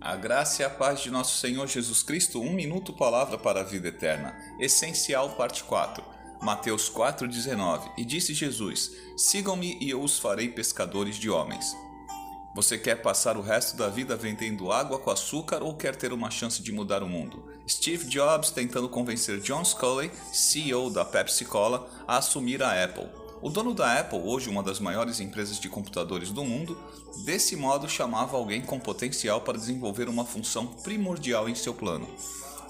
A graça e a paz de nosso Senhor Jesus Cristo, um minuto palavra para a vida eterna. Essencial, parte 4. Mateus 4,19. E disse Jesus: Sigam-me e eu os farei pescadores de homens. Você quer passar o resto da vida vendendo água com açúcar ou quer ter uma chance de mudar o mundo? Steve Jobs tentando convencer John Sculley, CEO da Pepsi Cola, a assumir a Apple. O dono da Apple, hoje uma das maiores empresas de computadores do mundo, desse modo chamava alguém com potencial para desenvolver uma função primordial em seu plano.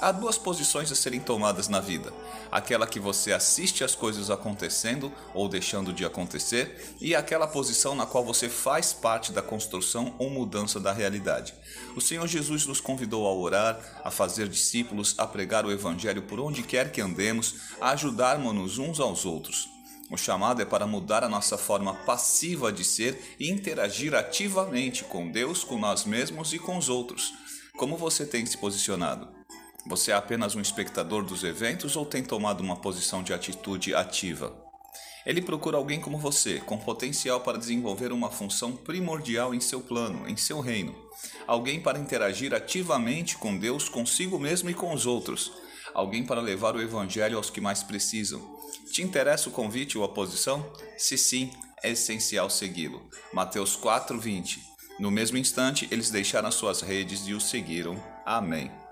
Há duas posições a serem tomadas na vida: aquela que você assiste as coisas acontecendo ou deixando de acontecer, e aquela posição na qual você faz parte da construção ou mudança da realidade. O Senhor Jesus nos convidou a orar, a fazer discípulos, a pregar o Evangelho por onde quer que andemos, a ajudarmos-nos uns aos outros. O chamado é para mudar a nossa forma passiva de ser e interagir ativamente com Deus, com nós mesmos e com os outros. Como você tem se posicionado? Você é apenas um espectador dos eventos ou tem tomado uma posição de atitude ativa? Ele procura alguém como você, com potencial para desenvolver uma função primordial em seu plano, em seu reino. Alguém para interagir ativamente com Deus, consigo mesmo e com os outros. Alguém para levar o Evangelho aos que mais precisam. Te interessa o convite ou a posição? Se sim, é essencial segui-lo. Mateus 4:20. No mesmo instante, eles deixaram suas redes e o seguiram. Amém.